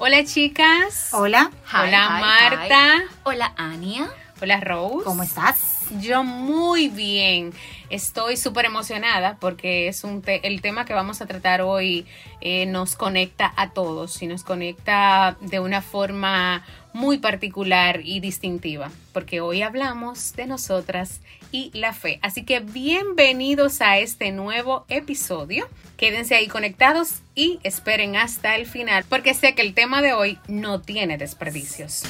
Hola chicas. Hola. Hola Marta. Hola Ania. Hola Rose. ¿Cómo estás? Yo muy bien. Estoy súper emocionada porque es un el tema que vamos a tratar hoy eh, nos conecta a todos y nos conecta de una forma muy particular y distintiva, porque hoy hablamos de nosotras y la fe. Así que bienvenidos a este nuevo episodio. Quédense ahí conectados y esperen hasta el final, porque sé que el tema de hoy no tiene desperdicios.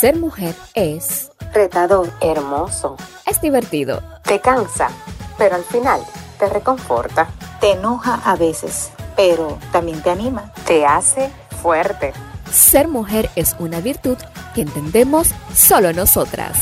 Ser mujer es retador, hermoso, es divertido, te cansa, pero al final te reconforta, te enoja a veces, pero también te anima, te hace fuerte. Ser mujer es una virtud que entendemos solo nosotras.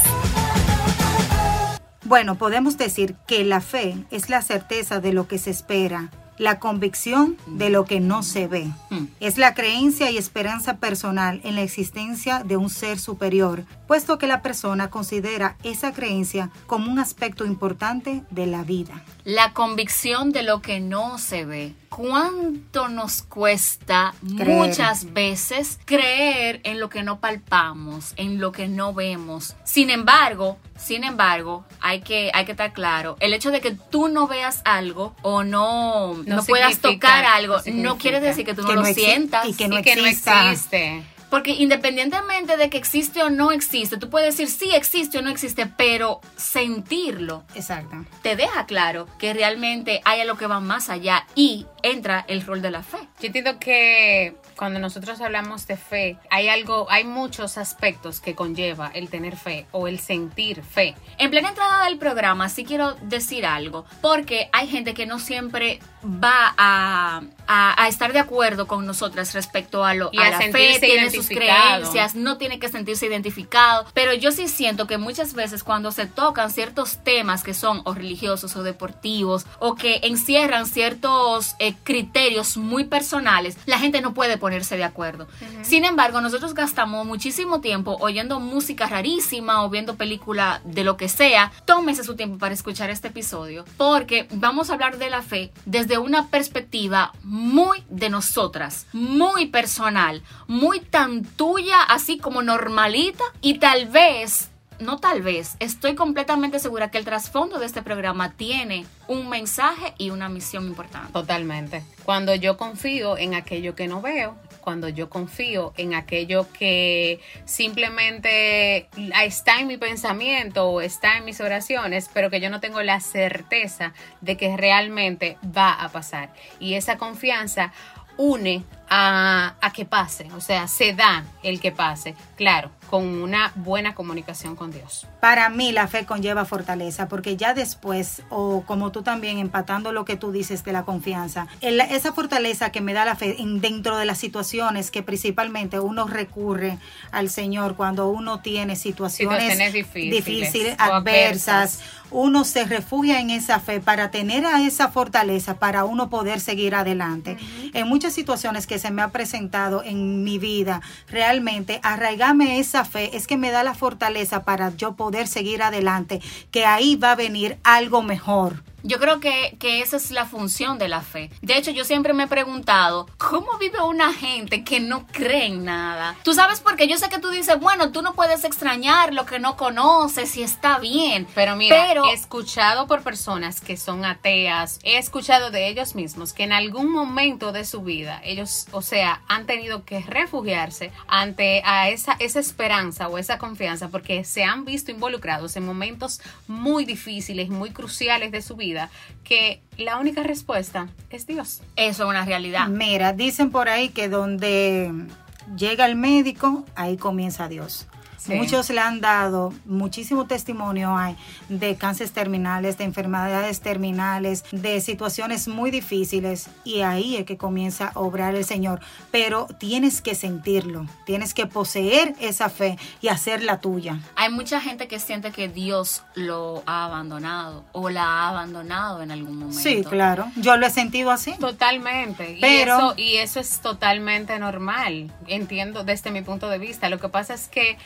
Bueno, podemos decir que la fe es la certeza de lo que se espera la convicción de lo que no se ve. Mm. Es la creencia y esperanza personal en la existencia de un ser superior, puesto que la persona considera esa creencia como un aspecto importante de la vida. La convicción de lo que no se ve. ¿Cuánto nos cuesta muchas veces creer en lo que no palpamos, en lo que no vemos? Sin embargo, sin embargo, hay que, hay que estar claro, el hecho de que tú no veas algo o no, no, puedas tocar algo, no, quiere decir que tú no, lo sientas y que no, existe. Porque independientemente de que existe o no existe, tú puedes decir sí existe o no existe, pero sentirlo. Exacto. Te deja claro que realmente hay algo que va más allá y entra el rol de la fe. Yo entiendo que cuando nosotros hablamos de fe, hay algo, hay muchos aspectos que conlleva el tener fe o el sentir fe. En plena entrada del programa sí quiero decir algo, porque hay gente que no siempre va a, estar de acuerdo con nosotras respecto a lo a, la fe, tiene sus creencias, no tiene que sentirse identificado, pero yo sí siento que muchas veces cuando se tocan ciertos temas que son o religiosos o deportivos o que encierran ciertos eh, criterios muy personales, la gente no puede ponerse de acuerdo. Sin embargo, nosotros gastamos muchísimo tiempo oyendo música rarísima o viendo película de lo que sea. Tómese su tiempo para escuchar este episodio porque vamos a hablar de la fe desde una perspectiva muy de nosotras, muy personal, muy tan tuya, así como normalita y tal vez no tal vez, estoy completamente segura que el trasfondo de este programa tiene un mensaje y una misión importante. Totalmente. Cuando yo confío en aquello que no veo, cuando yo confío en aquello que simplemente está en mi pensamiento o está en mis oraciones, pero que yo no tengo la certeza de que realmente va a pasar. Y esa confianza une a, a que pase, o sea, se da el que pase, claro, con una buena comunicación con Dios. Para mí la fe conlleva fortaleza, porque ya después, o como tú también empatando lo que tú dices de la confianza, esa fortaleza que me da la fe dentro de las situaciones que principalmente uno recurre al Señor cuando uno tiene situaciones, difíciles, adversas, uno se refugia en esa fe para tener a esa fortaleza, para uno poder seguir adelante. En muchas situaciones que se me ha presentado en mi vida, realmente arraigame esa fe es que me da la fortaleza para yo poder seguir adelante, que ahí va a venir algo mejor. Yo creo que, esa es la función de la fe. De hecho, yo siempre me he preguntado, ¿cómo vive una gente que no cree en nada? Tú sabes porque yo sé que tú dices, bueno, tú no puedes extrañar lo que no conoces y está bien. Pero mira, he escuchado por personas que son ateas, he escuchado de ellos mismos que en algún momento de su vida ellos, o sea, han tenido que refugiarse ante a esa, esa esperanza o esa confianza porque se han visto involucrados en momentos muy difíciles, muy cruciales de su vida que la única respuesta es Dios. Eso es una realidad. Mira, dicen por ahí que donde llega el médico, ahí comienza Dios. Muchos le han dado muchísimo testimonio hay de cánceres terminales, de enfermedades terminales, de situaciones muy difíciles y ahí es que comienza a obrar el Señor. Pero tienes que sentirlo, tienes que poseer esa fe y hacerla tuya. Hay mucha gente que siente que Dios lo ha abandonado o la ha abandonado en algún momento. Sí, claro. Yo lo he sentido así. Totalmente. Pero, y eso, y eso es totalmente normal. Entiendo desde mi punto de vista. Lo que pasa es que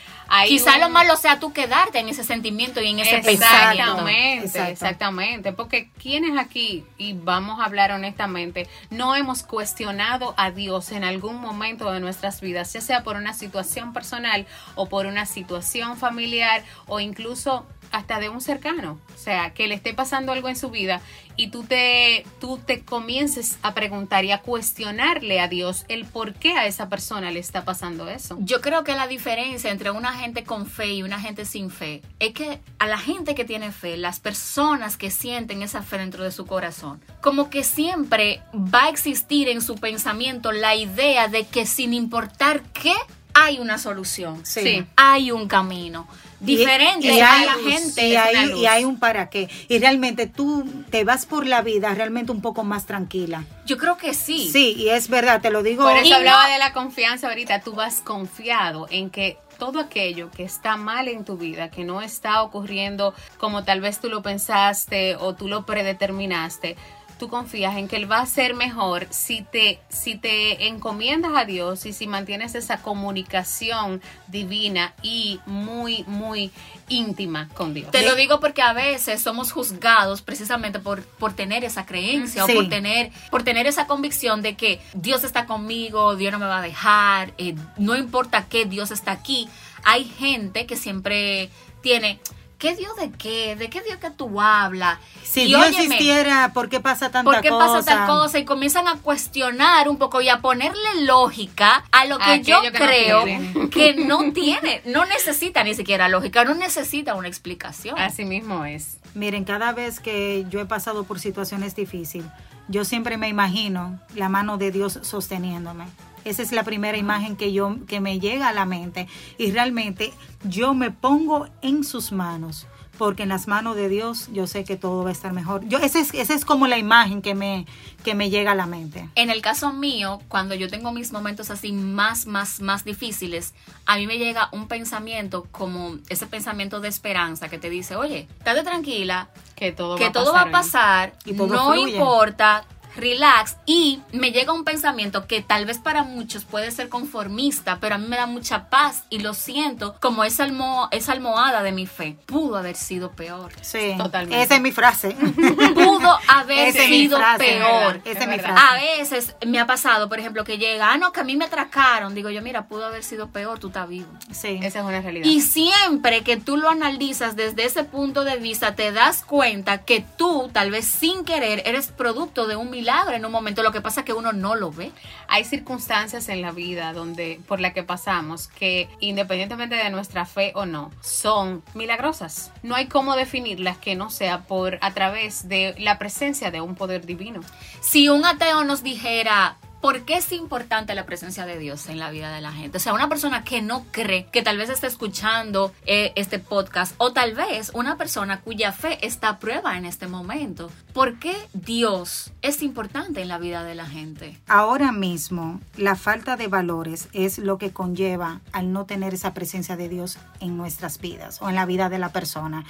Quizá lo malo sea tú quedarte en ese sentimiento y en ese pensamiento. Exactamente, exactamente. Porque quienes aquí, y vamos a hablar honestamente, no hemos cuestionado a Dios en algún momento de nuestras vidas, ya sea por una situación personal o por una situación familiar o incluso hasta de un cercano, o sea, que le esté pasando algo en su vida y tú te, tú te comiences a preguntar y a cuestionarle a Dios el por qué a esa persona le está pasando eso. Yo creo que la diferencia entre una gente con fe y una gente sin fe es que a la gente que tiene fe, las personas que sienten esa fe dentro de su corazón, como que siempre va a existir en su pensamiento la idea de que sin importar qué, hay una solución, sí. hay un camino diferente y, hay, la gente. Y hay, un para qué. Y realmente tú te vas por la vida realmente un poco más tranquila. Yo creo que sí. Sí, y es verdad, te lo digo. Por eso hablaba de la confianza ahorita. Tú vas confiado en que todo aquello que está mal en tu vida, que no está ocurriendo como tal vez tú lo pensaste o tú lo predeterminaste, tú confías en que Él va a ser mejor si te, si te encomiendas a Dios y si mantienes esa comunicación divina y muy, muy íntima con Dios. Te lo digo porque a veces somos juzgados precisamente por, por tener esa creencia o por tener, por tener esa convicción de que Dios está conmigo, Dios no me va a dejar, eh, no importa qué, Dios está aquí. Hay gente que siempre tiene ¿Qué Dios de qué? ¿De qué Dios que tú hablas? Si Dios existiera, ¿por qué pasa tanta cosa? ¿Por qué pasa tal cosa? Y comienzan a cuestionar un poco y a ponerle lógica a lo que yo creo que no tiene, no necesita ni siquiera lógica, no necesita una explicación. Así mismo es. Miren, cada vez que yo he pasado por situaciones difíciles, yo siempre me imagino la mano de Dios sosteniéndome. Esa es la primera imagen que yo que me llega a la mente y realmente yo me pongo en sus manos porque en las manos de Dios yo sé que todo va a estar mejor. Yo esa es, esa es como la imagen que me que me llega a la mente. En el caso mío, cuando yo tengo mis momentos así más más más difíciles, a mí me llega un pensamiento como ese pensamiento de esperanza que te dice, "Oye, estate tranquila, que todo que va todo a pasar, va a pasar y no importa, relax y me llega un pensamiento que tal vez para muchos puede ser conformista, pero a mí me da mucha paz y lo siento como esa, almo esa almohada de mi fe. Pudo haber sido peor. Sí, totalmente. Esa es mi frase. Pudo haber sido peor. Esa es mi frase. A veces me ha pasado, por ejemplo, que llega, ah, no, que a mí me atracaron. Digo yo, mira, pudo haber sido peor, tú estás vivo. Sí. Esa es una realidad. Y siempre que tú lo analizas desde ese punto de vista, te das cuenta que tú, tal vez sin querer, eres producto de un milagro en un momento, lo que pasa es que uno no lo ve. Hay circunstancias en la vida donde por la que pasamos que independientemente de nuestra fe o no, son milagrosas. No hay cómo definirlas que no sea por a través de la presencia de un poder divino. Si un ateo nos dijera, ¿Por qué es importante la presencia de Dios en la vida de la gente? O sea, una persona que no cree, que tal vez está escuchando eh, este podcast, o tal vez una persona cuya fe está a prueba en este momento. ¿Por qué Dios es importante en la vida de la gente? Ahora mismo, la falta de valores es lo que conlleva al no tener esa presencia de Dios en nuestras vidas o en la vida de la persona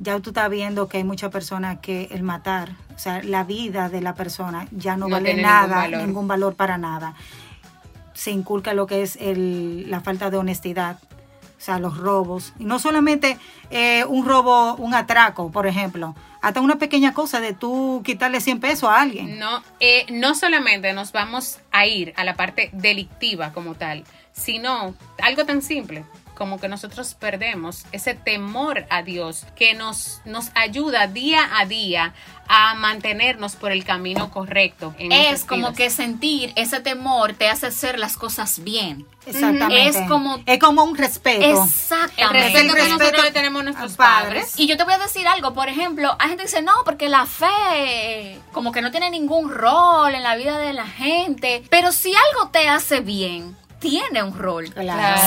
ya tú estás viendo que hay muchas personas que el matar, o sea, la vida de la persona ya no, vale nada, ningún valor. para nada. Se inculca lo que es el, la falta de honestidad, o sea, los robos. Y no solamente eh, un robo, un atraco, por ejemplo, hasta una pequeña cosa de tú quitarle 100 pesos a alguien. No, eh, no solamente nos vamos a ir a la parte delictiva como tal, sino algo tan simple como que nosotros perdemos ese temor a Dios que nos, nos ayuda día a día a mantenernos por el camino correcto. es como que sentir ese temor te hace hacer las cosas bien. Exactamente. Es como, es como un respeto. Exactamente. El respeto, que nosotros le tenemos a nuestros padres. Y yo te voy a decir algo, por ejemplo, hay gente que dice, no, porque la fe como que no tiene ningún rol en la vida de la gente, pero si algo te hace bien, tiene un rol.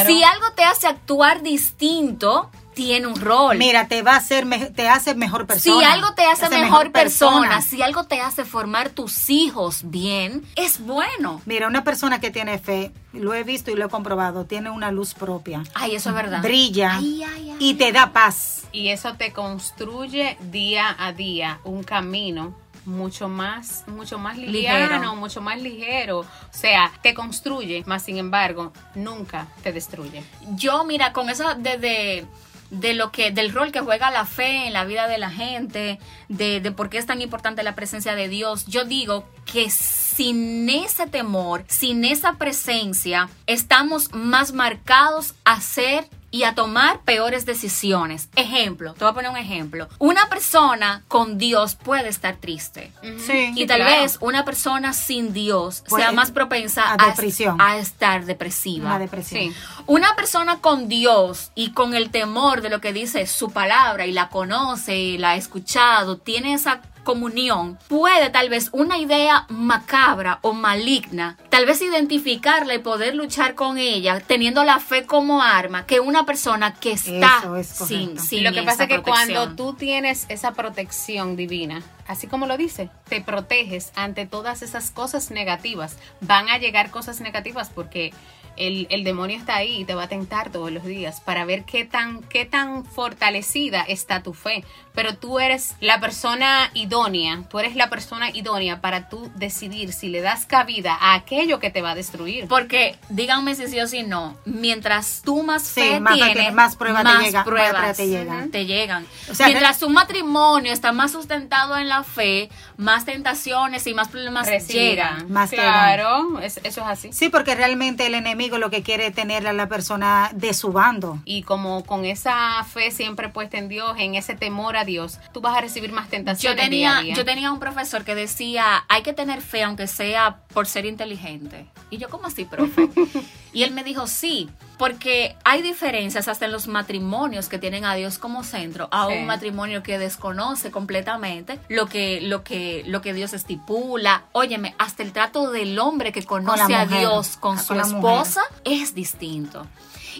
Si algo te hace actuar distinto, tiene un rol. Mira, te va a hacer, te hace mejor persona. Si algo te hace, mejor, persona, si algo te hace formar tus hijos bien, es bueno. Mira, una persona que tiene fe, lo he visto y lo he comprobado, tiene una luz propia. Ay, eso es verdad. Brilla y te da paz. Y eso te construye día a día un camino mucho más, mucho más liviano, mucho más ligero. O sea, te construye, más sin embargo, nunca te destruye. Yo, mira, con eso desde de lo que del rol que juega la fe en la vida de la gente, de, de por qué es tan importante la presencia de Dios. Yo digo que sin ese temor, sin esa presencia, estamos más marcados a ser y a tomar peores decisiones. Ejemplo, te voy a poner un ejemplo. Una persona con Dios puede estar triste. Sí, y tal vez una persona sin Dios sea más propensa a, depresión. a, estar depresiva. Una depresión. Una persona con Dios y con el temor de lo que dice su palabra y la conoce y la ha escuchado, tiene esa comunión, puede tal vez una idea macabra o maligna, tal vez identificarla y poder luchar con ella, teniendo la fe como arma, que una persona que está sin, sin, Lo que pasa es que cuando tú tienes esa protección divina, así como lo dice, te proteges ante todas esas cosas negativas. Van a llegar cosas negativas porque el, el, demonio está ahí y te va a tentar todos los días para ver qué tan, qué tan fortalecida está tu fe. Pero tú eres la persona idónea, tú eres la persona idónea para tú decidir si le das cabida a aquello que te va a destruir. Porque díganme si sí o si no, mientras tú más fe tienes, más pruebas, te, llegan, te llegan. mientras tu matrimonio está más sustentado en la fe, más tentaciones y más problemas llegan. Más claro, eso es así. Sí, porque realmente el enemigo lo que quiere tener a la persona de su bando. Y como con esa fe siempre puesta en Dios, en ese temor a Dios, tú vas a recibir más tentaciones. Yo tenía, Yo tenía un profesor que decía, hay que tener fe aunque sea por ser inteligente. Y yo, ¿cómo así, profe? y él me dijo, sí, porque hay diferencias hasta en los matrimonios que tienen a Dios como centro, a un matrimonio que desconoce completamente lo que, lo que, lo que Dios estipula. Óyeme, hasta el trato del hombre que conoce a Dios con, su esposa es distinto.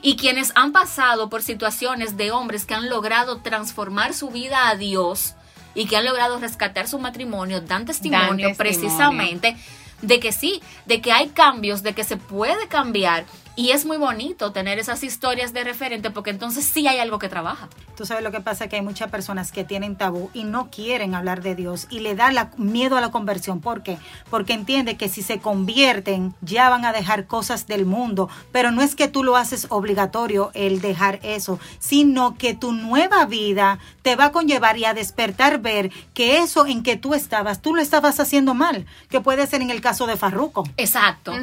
Y quienes han pasado por situaciones de hombres que han logrado transformar su vida a Dios y que han logrado rescatar su matrimonio, dan testimonio. precisamente de que sí, de que hay cambios, de que se puede cambiar y es muy bonito tener esas historias de referente porque entonces sí hay algo que trabaja. Tú sabes lo que pasa, que hay muchas personas que tienen tabú y no quieren hablar de Dios y le da la, miedo a la conversión. ¿Por qué? Porque entiende que si se convierten ya van a dejar cosas del mundo. Pero no es que tú lo haces obligatorio el dejar eso, sino que tu nueva vida te va a conllevar y a despertar ver que eso en que tú estabas, tú lo estabas haciendo mal, que puede ser en el caso de Farruco. Exacto.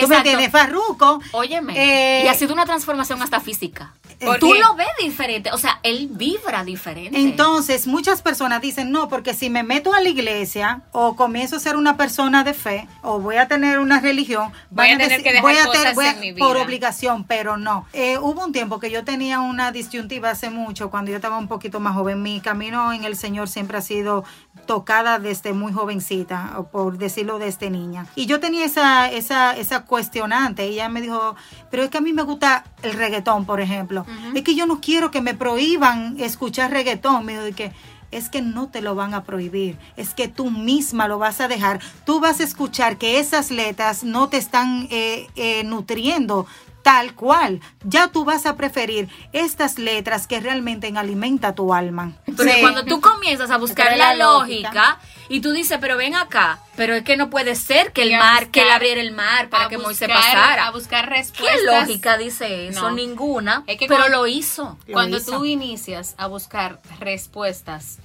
Tú me entiendes, Farruco Óyeme. Eh, y ha sido una transformación hasta física. Tú lo ves diferente, o sea, él vibra diferente. Entonces, muchas personas dicen, no, porque si me meto a la iglesia o comienzo a ser una persona de fe o voy a tener una religión, voy a tener que dejar voy a cosas en mi vida. por obligación, pero no. Eh, hubo un tiempo que yo tenía una disyuntiva hace mucho, cuando yo estaba un poquito más joven. Mi camino en el Señor siempre ha sido tocada desde muy jovencita, o por decirlo desde niña. Y yo tenía esa, esa, esa cuestionante. Y ella me dijo, pero es que a mí me gusta el reggaetón, por ejemplo. Es que yo no quiero que me prohíban escuchar reggaetón. Me dijo que es que no te lo van a prohibir, es que tú misma lo vas a dejar. Tú vas a escuchar que esas letras no te están eh, eh, nutriendo tal cual. Ya tú vas a preferir estas letras que realmente alimenta tu alma. Pero cuando tú comienzas a buscar la, lógica, y tú dices, pero ven acá, pero es que no puede ser que el mar, que él abriera el mar para que Moisés pasara. A buscar respuestas. ¿Qué lógica dice eso? Ninguna, pero lo hizo. Cuando tú inicias a buscar respuestas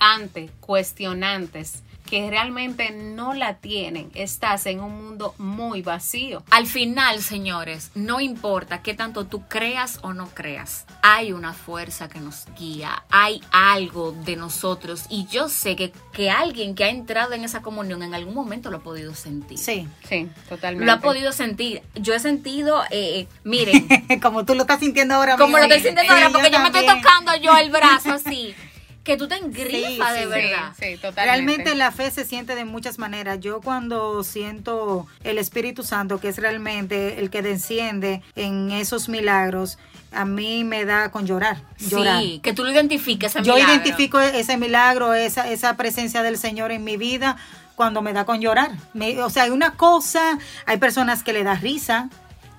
ante cuestionantes, que realmente no la tienen, estás en un mundo muy vacío. Al final, señores, no importa qué tanto tú creas o no creas, hay una fuerza que nos guía, hay algo de nosotros y yo sé que, que alguien que ha entrado en esa comunión en algún momento lo ha podido sentir. Sí, sí, totalmente. Lo ha podido sentir. Yo he sentido, eh, miren. como tú lo estás sintiendo ahora. Como lo estoy sintiendo ahora, porque yo, yo me estoy tocando yo el brazo así. que tú te engrifas de verdad. Sí, totalmente. Realmente la fe se siente de muchas maneras. Yo cuando siento el Espíritu Santo, que es realmente el que desciende en esos milagros, a mí me da con llorar. llorar. Sí, que tú lo identifiques. Yo identifico ese milagro, esa, esa presencia del Señor en mi vida cuando me da con llorar. o sea, hay una cosa, hay personas que le da risa,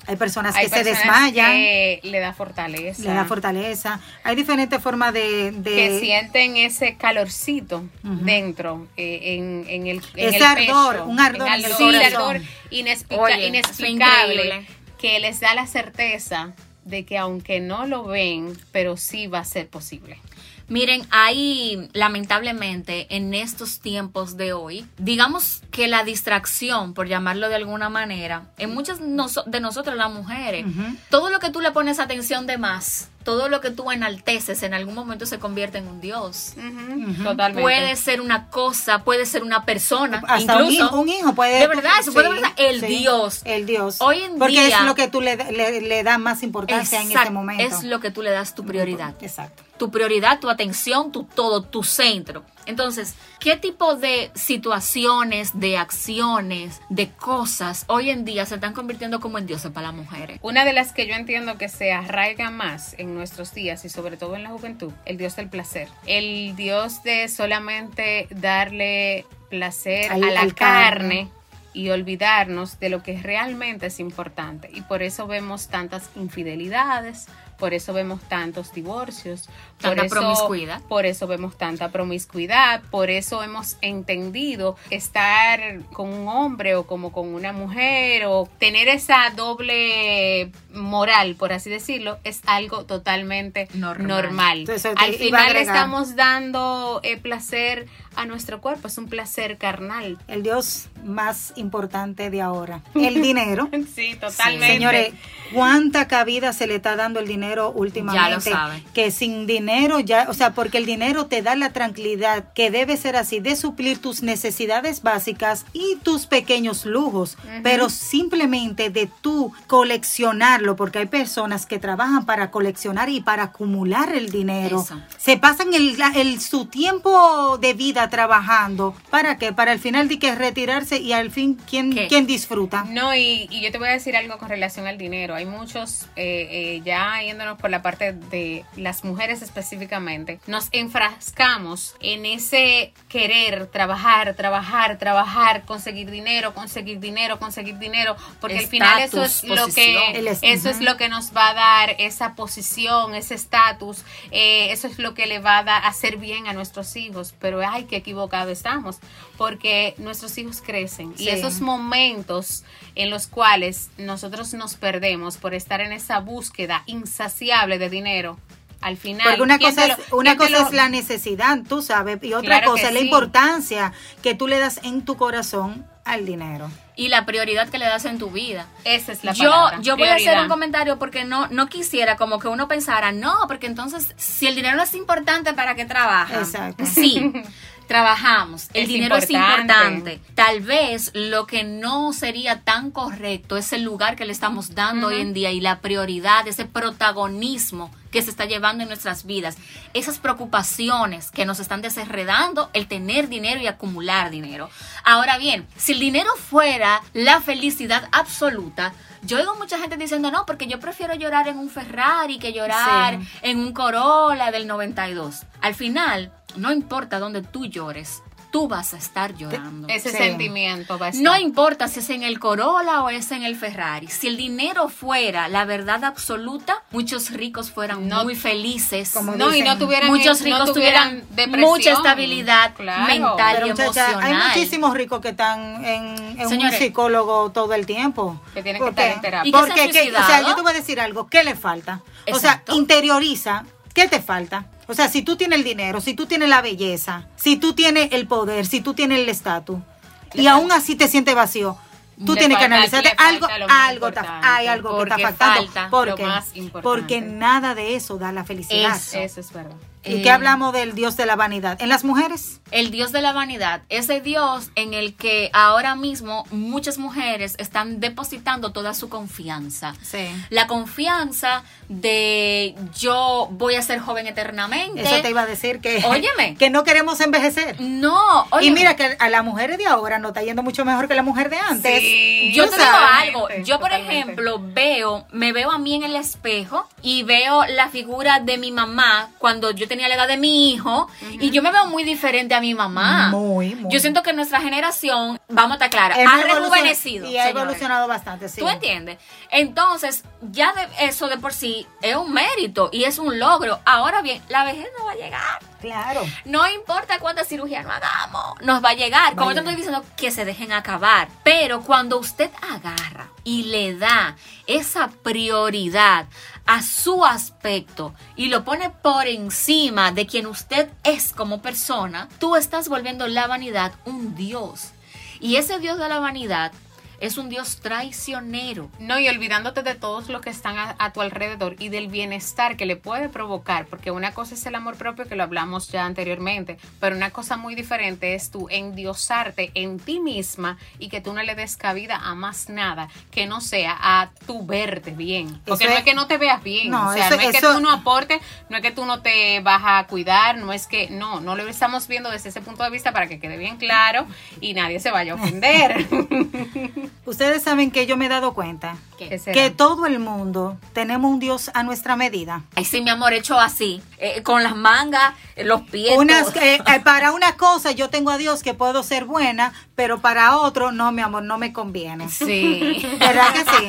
hay personas que se desmayan. Que le da fortaleza. Le da fortaleza. Hay diferentes formas de... que sienten ese calorcito dentro, eh, en, en, el Ese ardor, un ardor, un ardor inexplicable que les da la certeza de que aunque no lo ven, pero sí va a ser posible. Miren, hay lamentablemente en estos tiempos de hoy, digamos que la distracción, por llamarlo de alguna manera, en muchas de nosotras las mujeres, todo lo que tú le pones atención de más, todo lo que tú enalteces en algún momento se convierte en un Dios. Totalmente. Puede ser una cosa, puede ser una persona, Hasta incluso un hijo, puede De verdad, eso puede ser el Dios. El Dios. Hoy en Porque día es lo que tú le, le, das más importancia en ese momento. Es lo que tú le das tu prioridad. Exacto tu prioridad, tu atención, tu todo, tu centro. Entonces, ¿qué tipo de situaciones, de acciones, de cosas hoy en día se están convirtiendo como en dioses para las mujeres? Una de las que yo entiendo que se arraiga más en nuestros días y sobre todo en la juventud, el dios del placer. El dios de solamente darle placer a la carne y olvidarnos de lo que realmente es importante. Y por eso vemos tantas infidelidades, por eso vemos tantos divorcios, por eso, promiscuidad. Por eso vemos tanta promiscuidad, por eso hemos entendido estar con un hombre o como con una mujer o tener esa doble moral, por así decirlo, es algo totalmente normal. Al final estamos dando eh, placer a nuestro cuerpo, es un placer carnal. El Dios más importante de ahora, el dinero. sí, totalmente. Señores, ¿cuánta cabida se le está dando el dinero últimamente? Ya lo saben. Que sin dinero ya, o sea, porque el dinero te da la tranquilidad que debe ser así, de suplir tus necesidades básicas y tus pequeños lujos, pero simplemente de tú coleccionarlo, porque hay personas que trabajan para coleccionar y para acumular el dinero. Se pasan el, el, su tiempo de vida trabajando. ¿Para qué? Para al final de que retirarse y al fin, ¿quién, ¿quién disfruta? No, y, yo te voy a decir algo con relación al dinero. Hay muchos, eh, eh, ya yéndonos por la parte de las mujeres específicamente, nos enfrascamos en ese querer trabajar, trabajar, trabajar, conseguir dinero, conseguir dinero, conseguir dinero, porque al final eso es lo que eso es lo que nos va a dar esa posición, ese estatus, eh, eso es lo que le va a dar, hacer bien a nuestros hijos, pero hay que equivocado estamos, porque nuestros hijos crecen y esos momentos en los cuales nosotros nos perdemos por estar en esa búsqueda insaciable de dinero, al final. Porque una cosa, es, una cosa es la necesidad, tú sabes, y otra cosa es la importancia que tú le das en tu corazón al dinero. Y la prioridad que le das en tu vida. Esa es la yo, Yo voy a hacer un comentario porque no, no quisiera como que uno pensara, no, porque entonces si el dinero es importante, ¿para qué trabaja? Exacto. Sí. trabajamos, el dinero es importante. Tal vez lo que no sería tan correcto es el lugar que le estamos dando hoy en día y la prioridad, ese protagonismo que se está llevando en nuestras vidas, esas preocupaciones que nos están desenredando el tener dinero y acumular dinero. Ahora bien, si el dinero fuera la felicidad absoluta, yo oigo mucha gente diciendo, no, porque yo prefiero llorar en un Ferrari que llorar en un Corolla del 92. Al final, no importa dónde tú llores, tú vas a estar llorando. Ese sentimiento va a estar. No importa si es en el Corolla o es en el Ferrari. Si el dinero fuera la verdad absoluta, muchos ricos fueran muy felices. Como no, y no tuvieran muchos ricos tuvieran, mucha estabilidad mental y emocional. Hay muchísimos ricos que están en, un psicólogo todo el tiempo. Que tienen que estar en terapia. Porque, o sea, yo te voy a decir algo, ¿qué le falta? O sea, interioriza, ¿qué te falta? O sea, si tú tienes el dinero, si tú tienes la belleza, si tú tienes el poder, si tú tienes el estatus, y aún así te sientes vacío, tú tienes que analizarte algo, algo hay algo que está faltando. Porque, porque nada de eso da la felicidad. eso es verdad. ¿Y qué hablamos del dios de la vanidad? ¿En las mujeres? El dios de la vanidad, ese dios en el que ahora mismo muchas mujeres están depositando toda su confianza. Sí. La confianza de yo voy a ser joven eternamente. Eso te iba a decir que, óyeme, que no queremos envejecer. No, Y mira que a las mujeres de ahora no está yendo mucho mejor que la mujer de antes. Sí, yo te digo algo, yo por ejemplo veo, me veo a mí en el espejo y veo la figura de mi mamá cuando yo tenía la edad de mi hijo y yo me veo muy diferente a mi mamá. Muy, muy. Yo siento que nuestra generación, vamos a estar claras, ha rejuvenecido. Y ha evolucionado bastante, sí. ¿Tú entiendes? Entonces, ya de eso de por sí es un mérito y es un logro. Ahora bien, la vejez no va a llegar. Claro. No importa cuánta cirugía no hagamos, nos va a llegar. Como te estoy diciendo, que se dejen acabar. Pero cuando usted agarra y le da esa prioridad a su aspecto y lo pone por encima de quien usted es como persona, tú estás volviendo la vanidad un dios. Y ese dios de la vanidad es un Dios traicionero. No, y olvidándote de todos los que están a, tu alrededor y del bienestar que le puede provocar, porque una cosa es el amor propio, que lo hablamos ya anteriormente, pero una cosa muy diferente es tú endiosarte en ti misma y que tú no le des cabida a más nada que no sea a tu verte bien. Porque no es que no te veas bien, no, o sea, no es que tú no aportes, no es que tú no te vas a cuidar, no es que, no, no lo estamos viendo desde ese punto de vista para que quede bien claro y nadie se vaya a ofender. Ustedes saben que yo me he dado cuenta que todo el mundo tenemos un Dios a nuestra medida. Ay, sí, mi amor, hecho así, eh, con las mangas, eh, los pies. Eh, para una cosa yo tengo a Dios que puedo ser buena, pero para otro, no, mi amor, no me conviene. Sí. ¿Verdad que sí?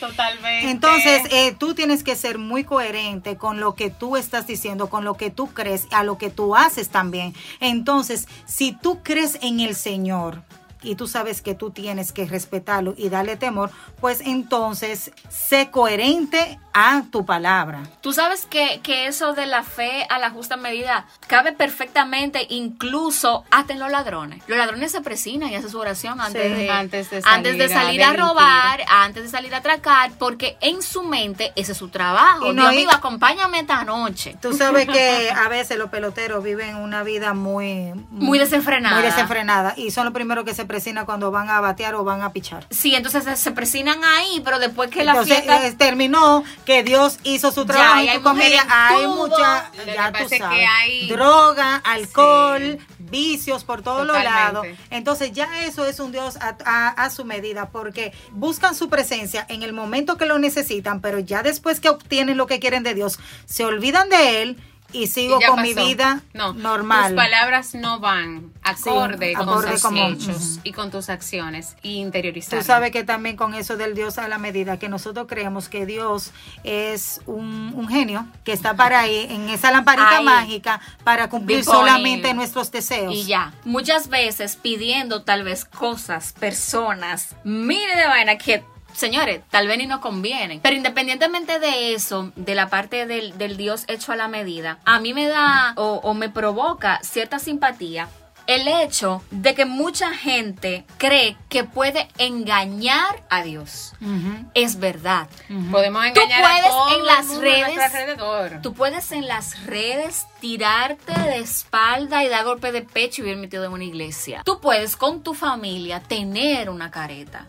Totalmente. Entonces, tú tienes que ser muy coherente con lo que tú estás diciendo, con lo que tú crees, a lo que tú haces también. Entonces, si tú crees en el Señor, y tú sabes que tú tienes que respetarlo y darle temor, pues entonces sé coherente a tu palabra. Tú sabes que, que eso de la fe a la justa medida cabe perfectamente incluso hasta en los ladrones. Los ladrones se presinan y hacen su oración antes, de, antes de salir, a, robar, antes de salir a atracar, porque en su mente ese es su trabajo. Y no, Dios acompáñame esta noche. Tú sabes que a veces los peloteros viven una vida muy... Muy desenfrenada. Muy desenfrenada. Y son los primeros que se presina cuando van a batear o van a pichar. Sí, entonces se presinan ahí, pero después que la fiesta eh, terminó, que Dios hizo su trabajo y tu comedia, hay mucha, ya tú sabes, que hay... droga, alcohol, vicios por todos los lados. Entonces ya eso es un Dios a, su medida, porque buscan su presencia en el momento que lo necesitan, pero ya después que obtienen lo que quieren de Dios, se olvidan de Él y sigo con mi vida no, normal. Tus palabras no van acorde, con tus hechos y con tus acciones y interiorizar. Tú sabes que también con eso del Dios a la medida que nosotros creemos que Dios es un, genio que está para ahí en esa lamparita mágica para cumplir solamente nuestros deseos. Y ya, muchas veces pidiendo tal vez cosas, personas, mire de vaina que señores, tal vez ni nos convienen. Pero independientemente de eso, de la parte del, Dios hecho a la medida, a mí me da o me provoca cierta simpatía el hecho de que mucha gente cree que puede engañar a Dios. Es verdad. Podemos engañar tú puedes a en las redes, alrededor. Tú puedes en las redes tirarte de espalda y dar golpe de pecho y bien metido en una iglesia. Tú puedes con tu familia tener una careta.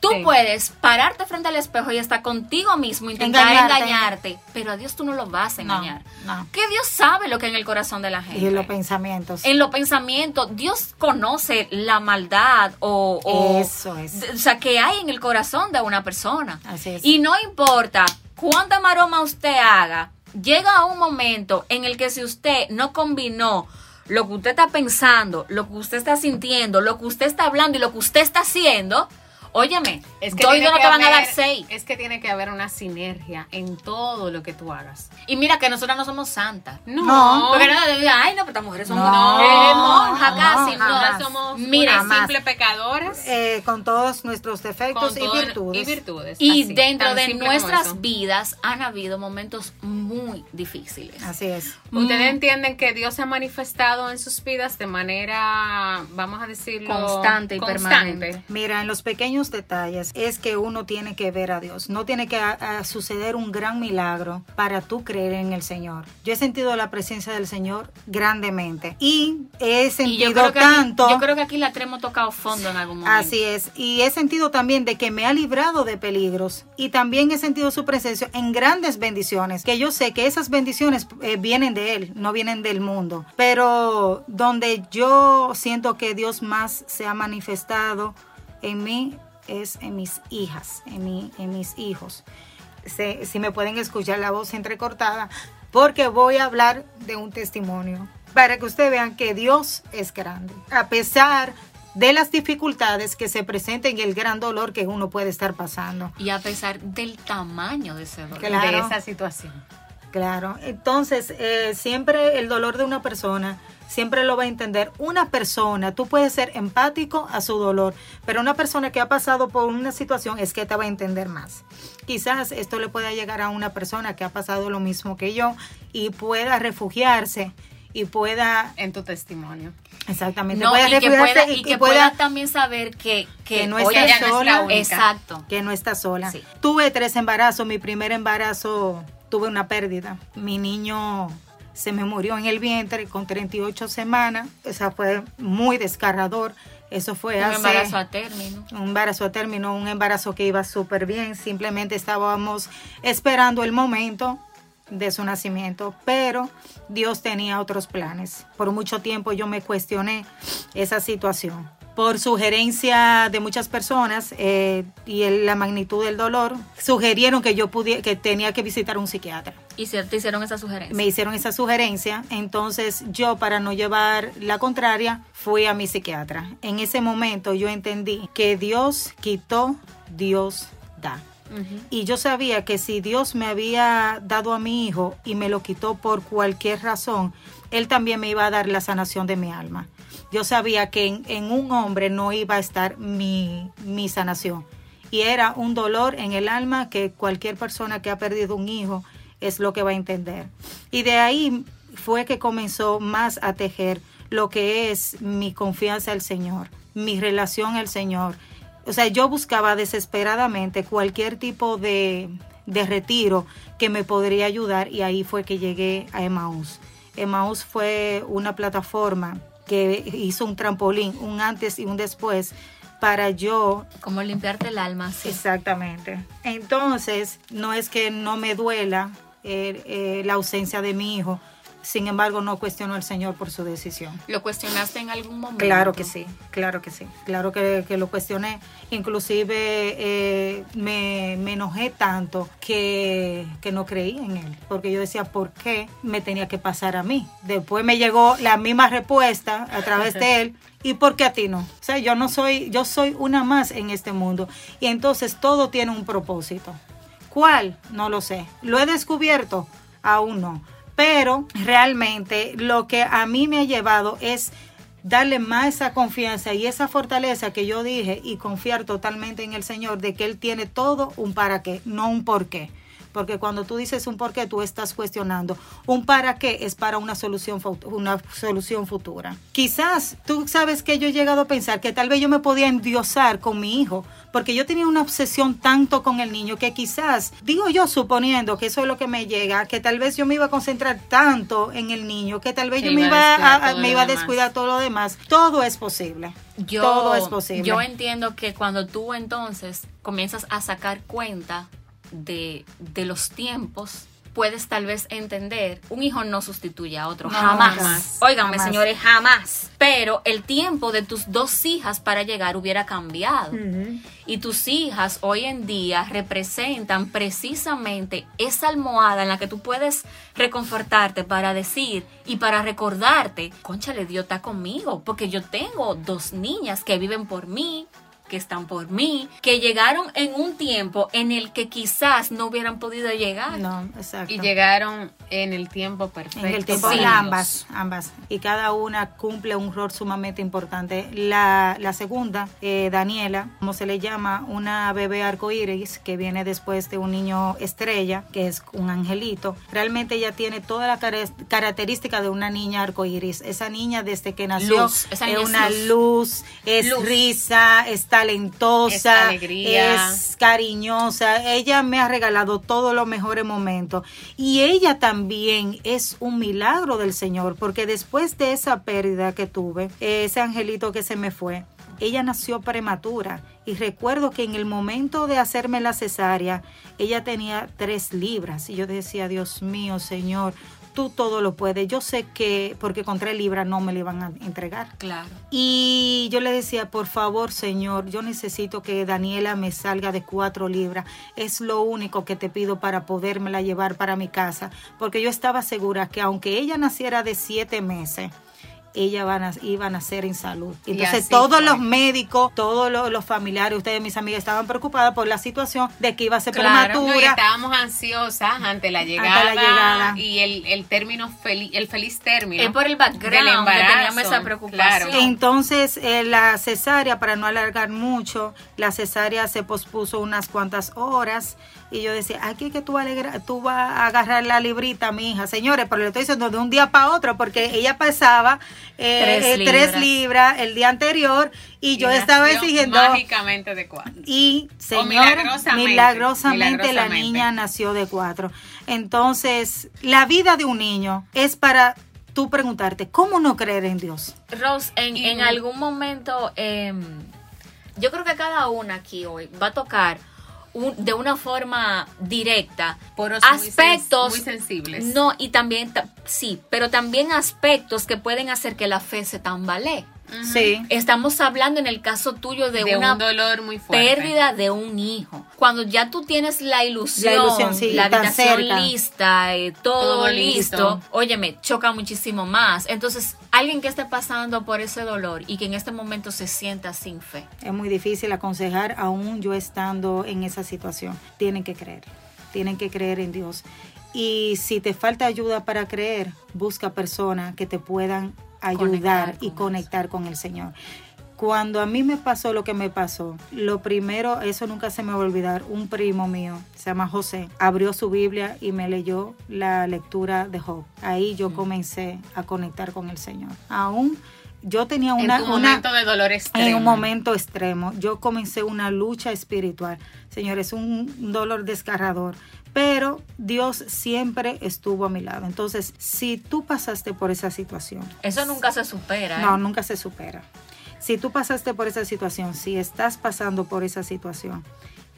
Tú puedes pararte frente al espejo y hasta contigo mismo intentar engañarte. pero a Dios tú no lo vas a engañar. Que Dios sabe lo que hay en el corazón de la gente. Y en los pensamientos. En los pensamientos. Dios conoce la maldad o, Eso es. o sea, que hay en el corazón de una persona. Así es. Y no importa cuánta maroma usted haga, llega un momento en el que si usted no combinó lo que usted está pensando, lo que usted está sintiendo, lo que usted está hablando y lo que usted está haciendo, Óyeme, es que no te van a dar seis. Es que tiene que haber una sinergia en todo lo que tú hagas. Y mira que nosotras no somos santas. No. Porque no te digan, ay, no, pero estas mujeres son no, monjas casi. No, somos mira, simples pecadoras. Eh, con todos nuestros defectos y virtudes. Y virtudes. Y dentro de nuestras vidas han habido momentos muy difíciles. Así es. Ustedes mm. entienden que Dios se ha manifestado en sus vidas de manera, vamos a decirlo, constante y permanente. Mira, en los pequeños detalles es que uno tiene que ver a Dios. No tiene que suceder un gran milagro para tú creer en el Señor. Yo he sentido la presencia del Señor grandemente y he sentido tanto. yo creo que aquí la hemos tocado fondo en algún momento. Así es. Y he sentido también de que me ha librado de peligros y también he sentido su presencia en grandes bendiciones. Que yo sé que esas bendiciones eh, vienen de Él, no vienen del mundo. Pero donde yo siento que Dios más se ha manifestado en mí es en mis hijas, en, mi, en mis hijos. Si, si me pueden escuchar la voz entrecortada, porque voy a hablar de un testimonio para que ustedes vean que Dios es grande. A pesar de las dificultades que se presenten y el gran dolor que uno puede estar pasando. Y a pesar del tamaño de ese dolor, de esa situación. Claro, entonces eh, siempre el dolor de una persona siempre lo va a entender. Una persona, tú puedes ser empático a su dolor, pero una persona que ha pasado por una situación es que te va a entender más. Quizás esto le pueda llegar a una persona que ha pasado lo mismo que yo y pueda refugiarse y pueda... En tu testimonio. Exactamente. y que pueda, también saber que, que, no está sola. Exacto. Que no está sola. Tuve tres embarazos. Mi primer embarazo tuve una pérdida. Mi niño se me murió en el vientre con 38 semanas. Esa fue muy desgarrador. Eso fue un embarazo a término. Un embarazo a término, un embarazo que iba súper bien. Simplemente estábamos esperando el momento de su nacimiento, pero Dios tenía otros planes. Por mucho tiempo yo me cuestioné esa situación. Por sugerencia de muchas personas eh, y la magnitud del dolor, sugirieron que yo pudiera, que tenía que visitar un psiquiatra. ¿Y si te hicieron esa sugerencia? Me hicieron esa sugerencia, entonces yo para no llevar la contraria fui a mi psiquiatra. En ese momento yo entendí que Dios quitó, Dios da. Y yo sabía que si Dios me había dado a mi hijo y me lo quitó por cualquier razón, Él también me iba a dar la sanación de mi alma. Yo sabía que en, un hombre no iba a estar mi, mi sanación. Y era un dolor en el alma que cualquier persona que ha perdido un hijo es lo que va a entender. Y de ahí fue que comenzó más a tejer lo que es mi confianza al Señor, mi relación al Señor, o sea, yo buscaba desesperadamente cualquier tipo de, retiro que me podría ayudar y ahí fue que llegué a Emmaus. Emmaus fue una plataforma que hizo un trampolín, un antes y un después para yo... Como limpiarte el alma, sí. Exactamente. Entonces, no es que no me duela eh, eh, la ausencia de mi hijo, sin embargo, no cuestionó al Señor por su decisión. ¿Lo cuestionaste en algún momento? Claro que sí, claro que sí, claro que, lo cuestioné. Inclusive eh, me, enojé tanto que, que no creí en él, porque yo decía, ¿por qué me tenía que pasar a mí? Después me llegó la misma respuesta a través de él. ¿Y por qué a ti no? O sea, yo no soy, yo soy una más en este mundo. Y entonces todo tiene un propósito. ¿Cuál? No lo sé. ¿Lo he descubierto? Aún no pero realmente lo que a mí me ha llevado es darle más esa confianza y esa fortaleza que yo dije y confiar totalmente en el Señor de que Él tiene todo un para qué, no un por qué porque cuando tú dices un por qué, tú estás cuestionando. Un para qué es para una solución, una solución futura. Quizás tú sabes que yo he llegado a pensar que tal vez yo me podía endiosar con mi hijo, porque yo tenía una obsesión tanto con el niño que quizás, digo yo suponiendo que eso es lo que me llega, que tal vez yo me iba a concentrar tanto en el niño, que tal vez yo me iba a, me iba a descuidar todo lo demás. Todo es posible. Yo, todo es posible. Yo entiendo que cuando tú entonces comienzas a sacar cuenta de, de los tiempos, puedes tal vez entender, un hijo no sustituye a otro, jamás. Óiganme, señores, jamás. Pero el tiempo de tus dos hijas para llegar hubiera cambiado. Y tus hijas hoy en día representan precisamente esa almohada en la que tú puedes reconfortarte para decir y para recordarte, conchale, Dios está conmigo, porque yo tengo dos niñas que viven por mí, que están por mí, que llegaron en un tiempo en el que quizás no hubieran podido llegar. No, exacto. Y llegaron en el tiempo perfecto. En el tiempo, ambas, ambas. Y cada una cumple un rol sumamente importante. La, la segunda, eh, Daniela, como se le llama, una bebé arcoíris que viene después de un niño estrella, que es un angelito. Realmente ella tiene toda la característica de una niña arcoíris. Esa niña desde que nació es una luz, es risa, está talentosa, es, cariñosa. Ella me ha regalado todos los mejores momentos. Y ella también es un milagro del Señor, porque después de esa pérdida que tuve, ese angelito que se me fue, ella nació prematura. Y recuerdo que en el momento de hacerme la cesárea, ella tenía tres libras. Y yo decía, Dios mío, Señor, tú todo lo puedes. Yo sé que, porque con tres libras no me le iban a entregar. Claro. Y yo le decía, por favor, Señor, yo necesito que Daniela me salga de cuatro libras. Es lo único que te pido para podérmela llevar para mi casa. Porque yo estaba segura que aunque ella naciera de siete meses, ella van a, iban a ser en salud. Entonces todos los médicos, todos los, familiares, ustedes mis amigas estaban preocupadas por la situación de que iba a ser prematura. y estábamos ansiosas ante la llegada, y el, el término feliz, el feliz término. Es por el background que teníamos esa preocupación. Entonces eh, la cesárea, para no alargar mucho, la cesárea se pospuso unas cuantas horas y yo decía, aquí que tú, alegra, tú vas a agarrar la librita, mi hija. Señores, pero le estoy diciendo de un día para otro, porque ella pesaba eh, tres, libras. el día anterior y, yo estaba exigiendo... Mágicamente de cuatro. Y, señor, milagrosamente, la niña nació de cuatro. Entonces, la vida de un niño es para tú preguntarte, ¿cómo no creer en Dios? Rose, en, en algún momento, em, yo creo que cada una aquí hoy va a tocar de una forma directa por aspectos muy, sensibles. No, y también, sí, pero también aspectos que pueden hacer que la fe se tambalee. Sí. Estamos hablando en el caso tuyo de, una un dolor muy fuerte. pérdida de un hijo. Cuando ya tú tienes la ilusión, la, habitación lista, eh, todo, listo, óyeme, choca muchísimo más. Entonces, alguien que esté pasando por ese dolor y que en este momento se sienta sin fe. Es muy difícil aconsejar aún yo estando en esa situación. Tienen que creer, tienen que creer en Dios. Y si te falta ayuda para creer, busca personas que te puedan ayudar y conectar con el Señor. Cuando a mí me pasó lo que me pasó, lo primero, eso nunca se me va a olvidar, un primo mío, se llama José, abrió su Biblia y me leyó la lectura de Job. Ahí yo mm. comencé a conectar con el Señor. Aún yo tenía una, un momento de dolor extremo. En un momento extremo. Yo comencé una lucha espiritual. Señores, un dolor desgarrador pero Dios siempre estuvo a mi lado. Entonces, si tú pasaste por esa situación. Eso nunca se supera. No, ¿eh? nunca se supera. Si tú pasaste por esa situación, si estás pasando por esa situación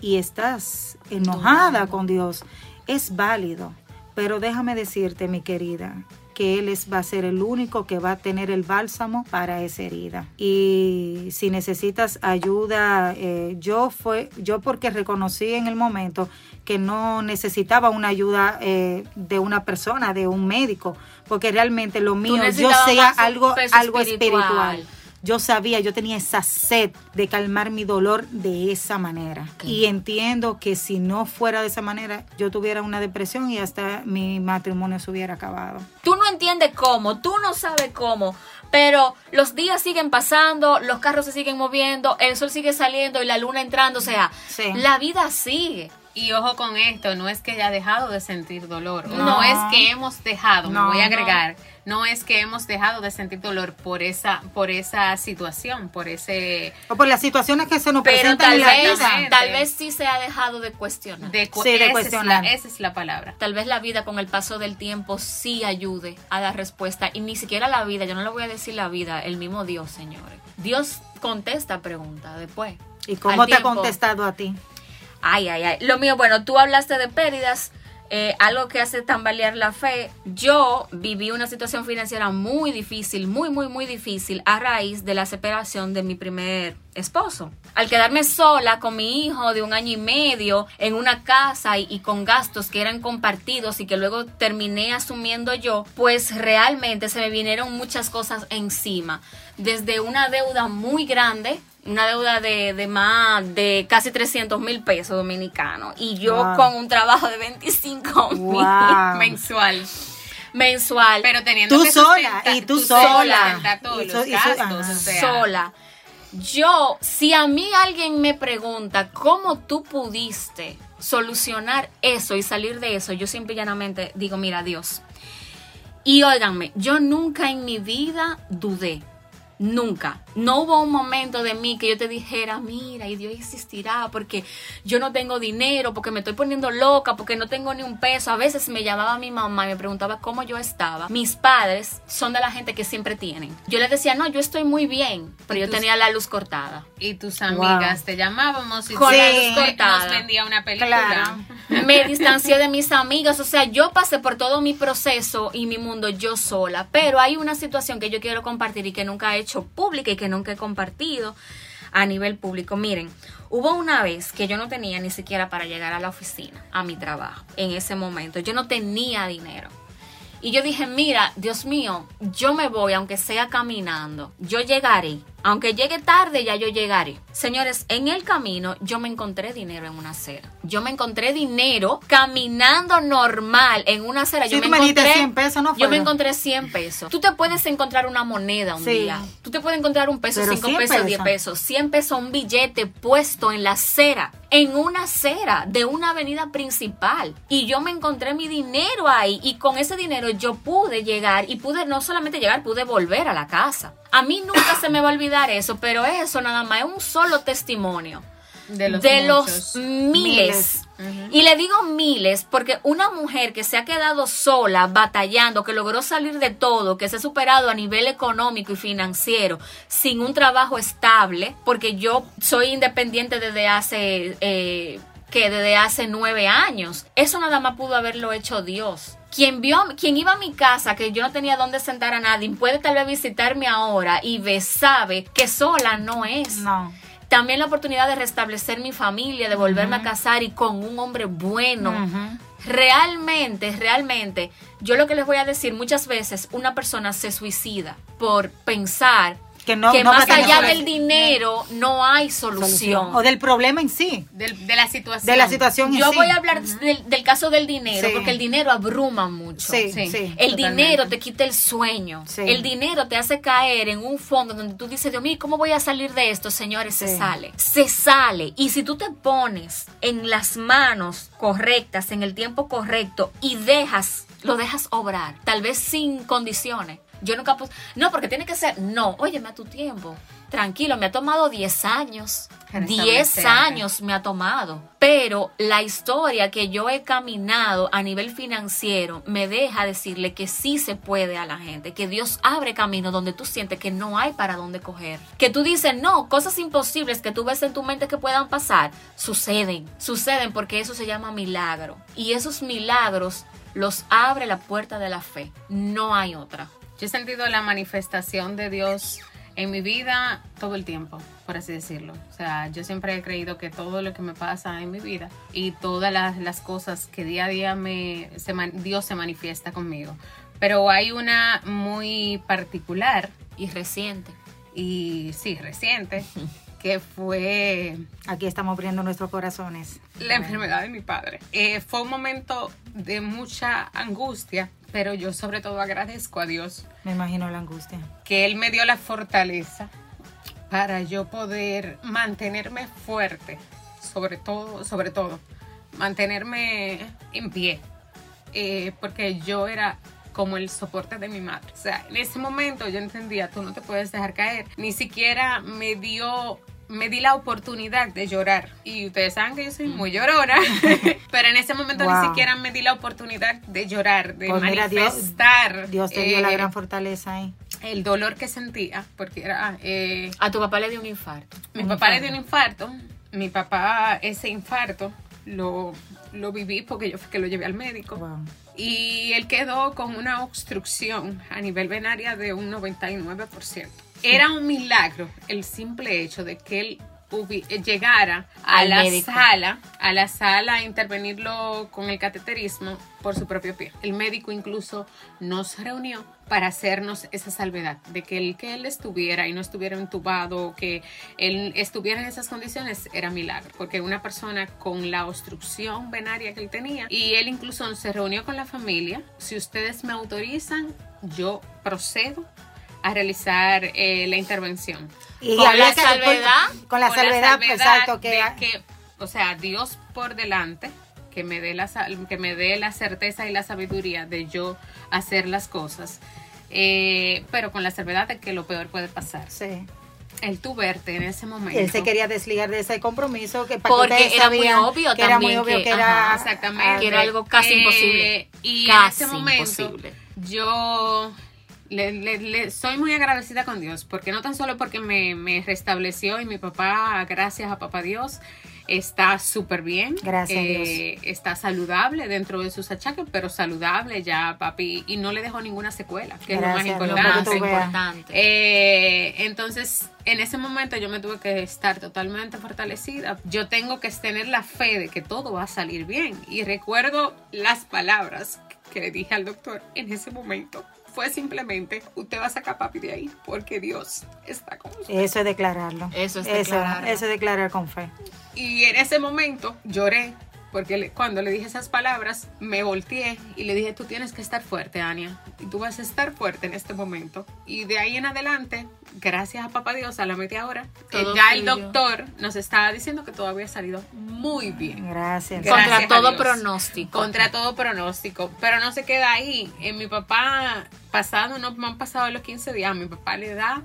y estás enojada con Dios, es válido. Pero déjame decirte, mi querida, que Él es, va a ser el único que va a tener el bálsamo para esa herida. Y si necesitas ayuda, eh, yo fue, yo porque reconocí en el momento que no necesitaba una ayuda eh, de una persona, de un médico, porque realmente lo mío, yo sé algo, algo espiritual yo sabía, yo tenía esa sed de calmar mi dolor de esa manera. Y entiendo que si no fuera de esa manera, yo tuviera una depresión y hasta mi matrimonio se hubiera acabado. Tú no entiendes cómo, tú no sabes cómo, pero los días siguen pasando, los carros se siguen moviendo, el sol sigue saliendo y la luna entrando, o sea, la vida sigue. Y ojo con esto, no es que haya dejado de sentir dolor, no, es que hemos dejado, me voy a agregar, no. Es que hemos dejado de sentir dolor por esa por esa situación, por ese o por las situaciones que se nos presentan tal en vez, Tal vez sí se ha dejado de cuestionar. De, sí, de cuestionar. esa es la palabra. Tal vez la vida con el paso del tiempo sí ayude a dar respuesta y ni siquiera la vida, yo no le voy a decir la vida, el mismo Dios, señores. Dios contesta pregunta después. ¿Y cómo te ha contestado a ti? Ay, ay, ay. Lo mío, bueno, tú hablaste de pérdidas, eh, algo que hace tambalear la fe. Yo viví una situación financiera muy difícil, muy, muy, muy difícil a raíz de la separación de mi primer esposo. Al quedarme sola con mi hijo de un año y medio en una casa y, y, con gastos que eran compartidos y que luego terminé asumiendo yo, pues realmente se me vinieron muchas cosas encima. Desde una deuda muy grande una deuda de, de, más de casi 300 mil pesos dominicanos. Y yo con un trabajo de 25 mil mensual. Mensual. Pero teniendo tú sola y tú, sola. sola yo si a mí alguien me pregunta cómo tú pudiste solucionar eso y salir de eso yo simple y llanamente digo mira Dios y óiganme yo nunca en mi vida dudé. Nunca. No hubo un momento de mí que yo te dijera, mira, y Dios existirá porque yo no tengo dinero, porque me estoy poniendo loca, porque no tengo ni un peso. A veces me llamaba mi mamá y me preguntaba cómo yo estaba. Mis padres son de la gente que siempre tienen. Yo les decía, no, yo estoy muy bien, pero yo tenía la luz cortada. Y tus amigas te llamábamos y con la luz cortada. nos vendía una película. me distancié de mis amigas, o sea, yo pasé por todo mi proceso y mi mundo yo sola, pero hay una situación que yo quiero compartir y que nunca he hecho pública y que nunca he compartido a nivel público. Miren, hubo una vez que yo no tenía ni siquiera para llegar a la oficina, a mi trabajo, en ese momento, yo no tenía dinero. Y yo dije, mira, Dios mío, yo me voy, aunque sea caminando, yo llegaré. Aunque llegue tarde, ya yo llegaré. Señores, en el camino yo me encontré dinero en una acera. Yo me encontré dinero caminando normal en una acera. yo me, encontré 100 pesos, ¿no? Yo me encontré 100 pesos. Tú te puedes encontrar una moneda un día. Tú te puedes encontrar un peso, 5 pesos, 10 pesos. 100 pesos, un billete puesto en la acera. En una acera de una avenida principal. Y yo me encontré mi dinero ahí. Y con ese dinero yo pude llegar. Y pude no solamente llegar, pude volver a la casa. A mí nunca se me va a olvidar eso, pero eso nada más es un solo testimonio de los, miles. Y le digo miles porque una mujer que se ha quedado sola, batallando, que logró salir de todo, que se ha superado a nivel económico y financiero, sin un trabajo estable, porque yo soy independiente desde hace... Eh, que desde hace nueve años. Eso nada más pudo haberlo hecho Dios quien vio, quien iba a mi casa, que yo no tenía dónde sentar a nadie, puede tal vez visitarme ahora y ve, sabe que sola no es. No. También la oportunidad de restablecer mi familia, de volverme a casar y con un hombre bueno. Realmente, realmente, yo lo que les voy a decir, muchas veces una persona se suicida por pensar que, más allá del dinero no hay solución. O del problema en sí. de la situación. De la situación Yo voy a hablar del, caso del dinero, porque el dinero abruma mucho. Sí, el dinero te quita el sueño. El dinero te hace caer en un fondo donde tú dices, Dios mío, ¿cómo voy a salir de esto? Señores, se sale. Se sale. Y si tú te pones en las manos correctas, en el tiempo correcto, y dejas, lo dejas obrar, tal vez sin condiciones yo nunca puse, no, porque tiene que ser, no, óyeme a tu tiempo. Tranquilo, me ha tomado 10 años. 10 años me ha tomado. Pero la historia que yo he caminado a nivel financiero me deja decirle que sí se puede a la gente, que Dios abre camino donde tú sientes que no hay para dónde coger. Que tú dices, no, cosas imposibles que tú ves en tu mente que puedan pasar, suceden. Suceden porque eso se llama milagro. Y esos milagros los abre la puerta de la fe. No hay otra. Yo he sentido la manifestación de Dios en mi vida todo el tiempo, por así decirlo. O sea, yo siempre he creído que todo lo que me pasa en mi vida y todas las, cosas que día a día me, Dios se manifiesta conmigo. Pero hay una muy particular. Y reciente. Y sí, reciente. que fue... Aquí estamos abriendo nuestros corazones. La enfermedad de mi padre. Eh, fue un momento de mucha angustia pero yo sobre todo agradezco a Dios. Me imagino la angustia. Que Él me dio la fortaleza para yo poder mantenerme fuerte, sobre todo, sobre todo, mantenerme en pie, eh, porque yo era como el soporte de mi madre. O sea, en ese momento yo entendía, tú no te puedes dejar caer. Ni siquiera me dio me di la oportunidad de llorar. Y ustedes saben que yo soy muy llorona, pero en ese momento ni siquiera me di la oportunidad de llorar, de pues manifestar. Dios, te dio la eh, gran fortaleza ahí. El dolor que sentía, porque era... Eh, a tu papá le dio un infarto. Mi papá le dio un infarto. Mi papá ese infarto lo, lo viví porque yo fui que lo llevé al médico. Y él quedó con una obstrucción a nivel venaria de un 99%. Era un milagro el simple hecho de que él llegara a la sala, a la sala a intervenirlo con el cateterismo por su propio pie. El médico incluso nos reunió para hacernos esa salvedad de que el que él estuviera y no estuviera entubado, que él estuviera en esas condiciones era milagro, porque una persona con la obstrucción venaria que él tenía y él incluso se reunió con la familia, si ustedes me autorizan, yo procedo a realizar eh, la intervención. Y con la salvedad, con, la salvedad, exacto, que, que, o sea, Dios por delante, que me dé la que me dé la certeza y la sabiduría de yo hacer las cosas, eh, pero con la salvedad de que lo peor puede pasar. Sí el tu verte en ese momento. Él se quería desligar de ese compromiso que porque era muy obvio que era muy obvio que, era exactamente que era algo casi eh, imposible. Y en ese momento yo le, soy muy agradecida con Dios, porque no tan solo porque me, restableció y mi papá, gracias a papá Dios, está súper bien. Gracias. Eh, está saludable dentro de sus achaques, pero saludable ya, papi. Y no le dejó ninguna secuela, que es lo más importante. Eh, entonces, en ese momento yo me tuve que estar totalmente fortalecida. Yo tengo que tener la fe de que todo va a salir bien. Y recuerdo las palabras que le dije al doctor en ese momento fue simplemente, usted va a sacar papi de ahí porque Dios está con usted. Eso es declararlo. Eso es declararlo. Eso, es declarar con fe. Y en ese momento lloré porque cuando le dije esas palabras me volteé y le dije, tú tienes que estar fuerte, Ania, y tú vas a estar fuerte en este momento. Y de ahí en adelante, gracias a papá Dios, a la media hora, que ya el doctor nos estaba diciendo que todo había salido muy bien. Gracias. Contra todo pronóstico. Contra todo pronóstico. Pero no se queda ahí. En mi papá, pasado, no me han pasado los 15 días, mi papá le da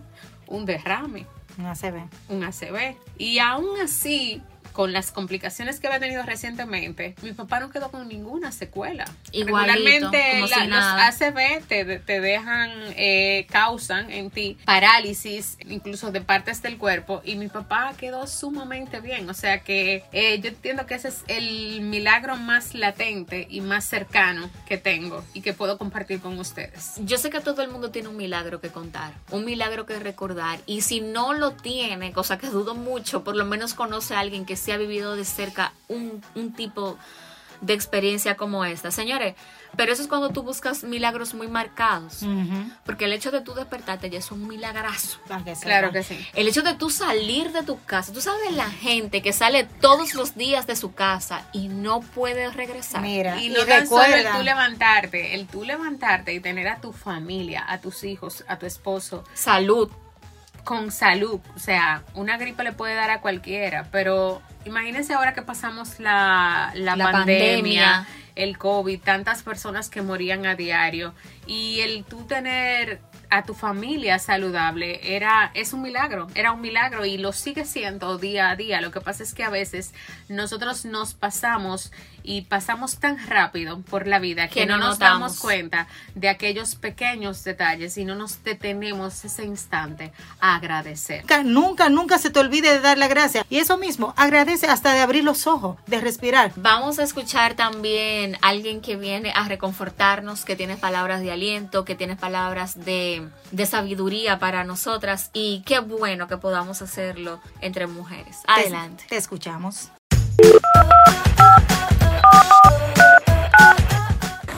un derrame. Un ACV. Un ACV. Y aún así, con las complicaciones que había tenido recientemente, mi papá no quedó con ninguna secuela. Igualmente, los ACV te, dejan, eh, causan en ti parálisis, incluso de partes del cuerpo, y mi papá quedó sumamente bien. O sea que eh, yo entiendo que ese es el milagro más latente y más cercano que tengo y que puedo compartir con ustedes. Yo sé que todo el mundo tiene un milagro que contar, un milagro que recordar, y si no lo tiene, cosa que dudo mucho, por lo menos conoce a alguien que se ha vivido de cerca un, tipo de experiencia como esta. Señores, pero eso es cuando tú buscas milagros muy marcados. Porque el hecho de tú despertarte ya es un milagrazo. Claro que sí. El hecho de tú salir de tu casa. Tú sabes la gente que sale todos los días de su casa y no puede regresar. Mira, y no tan solo el tú levantarte, el tú levantarte y tener a tu familia, a tus hijos, a tu esposo. Salud con salud. O sea, una gripe le puede dar a cualquiera, pero imagínense ahora que pasamos la, la, pandemia, el COVID, tantas personas que morían a diario y el tú tener a tu familia saludable era es un milagro, era un milagro y lo sigue siendo día a día. Lo que pasa es que a veces nosotros nos pasamos y pasamos tan rápido por la vida que, no nos damos cuenta de aquellos pequeños detalles y no nos detenemos ese instante a agradecer. Nunca, nunca se te olvide de dar la gracia. Y eso mismo, agradece hasta de abrir los ojos, de respirar. Vamos a escuchar también a alguien que viene a reconfortarnos, que tiene palabras de aliento, que tiene palabras de, de sabiduría para nosotras y qué bueno que podamos hacerlo entre mujeres. Adelante. te escuchamos.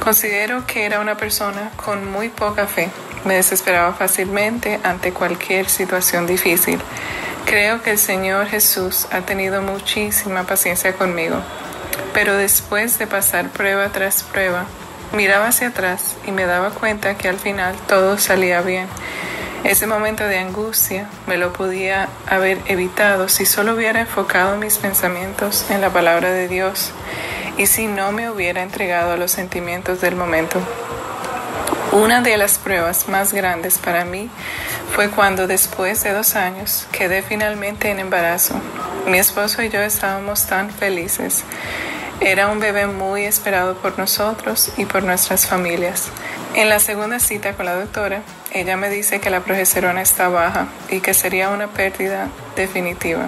Considero que era una persona con muy poca fe. Me desesperaba fácilmente ante cualquier situación difícil. Creo que el Señor Jesús ha tenido muchísima paciencia conmigo, pero después de pasar prueba tras prueba, miraba hacia atrás y me daba cuenta que al final todo salía bien. Ese momento de angustia me lo podía haber evitado si solo hubiera enfocado mis pensamientos en la palabra de Dios y si no me hubiera entregado a los sentimientos del momento. Una de las pruebas más grandes para mí fue cuando después de dos años quedé finalmente en embarazo. Mi esposo y yo estábamos tan felices. Era un bebé muy esperado por nosotros y por nuestras familias. En la segunda cita con la doctora, ella me dice que la progesterona está baja y que sería una pérdida definitiva.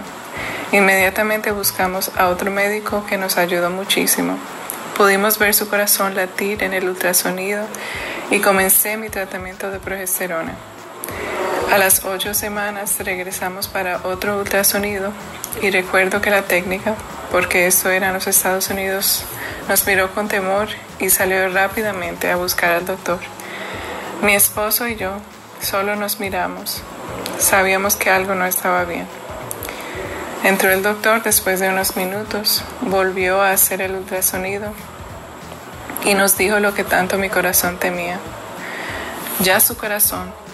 Inmediatamente buscamos a otro médico que nos ayudó muchísimo. Pudimos ver su corazón latir en el ultrasonido y comencé mi tratamiento de progesterona. A las ocho semanas regresamos para otro ultrasonido y recuerdo que la técnica, porque eso era en los Estados Unidos, nos miró con temor y salió rápidamente a buscar al doctor. Mi esposo y yo solo nos miramos. Sabíamos que algo no estaba bien. Entró el doctor después de unos minutos, volvió a hacer el ultrasonido y nos dijo lo que tanto mi corazón temía. Ya su corazón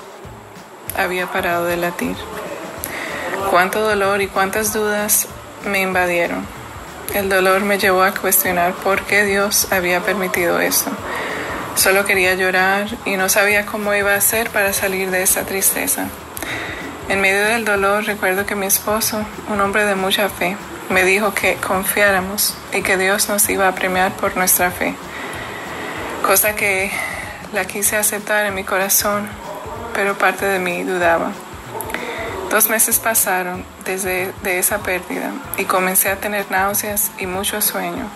había parado de latir. Cuánto dolor y cuántas dudas me invadieron. El dolor me llevó a cuestionar por qué Dios había permitido eso. Solo quería llorar y no sabía cómo iba a hacer para salir de esa tristeza. En medio del dolor recuerdo que mi esposo, un hombre de mucha fe, me dijo que confiáramos y que Dios nos iba a premiar por nuestra fe. Cosa que la quise aceptar en mi corazón, pero parte de mí dudaba. Dos meses pasaron desde de esa pérdida y comencé a tener náuseas y mucho sueño.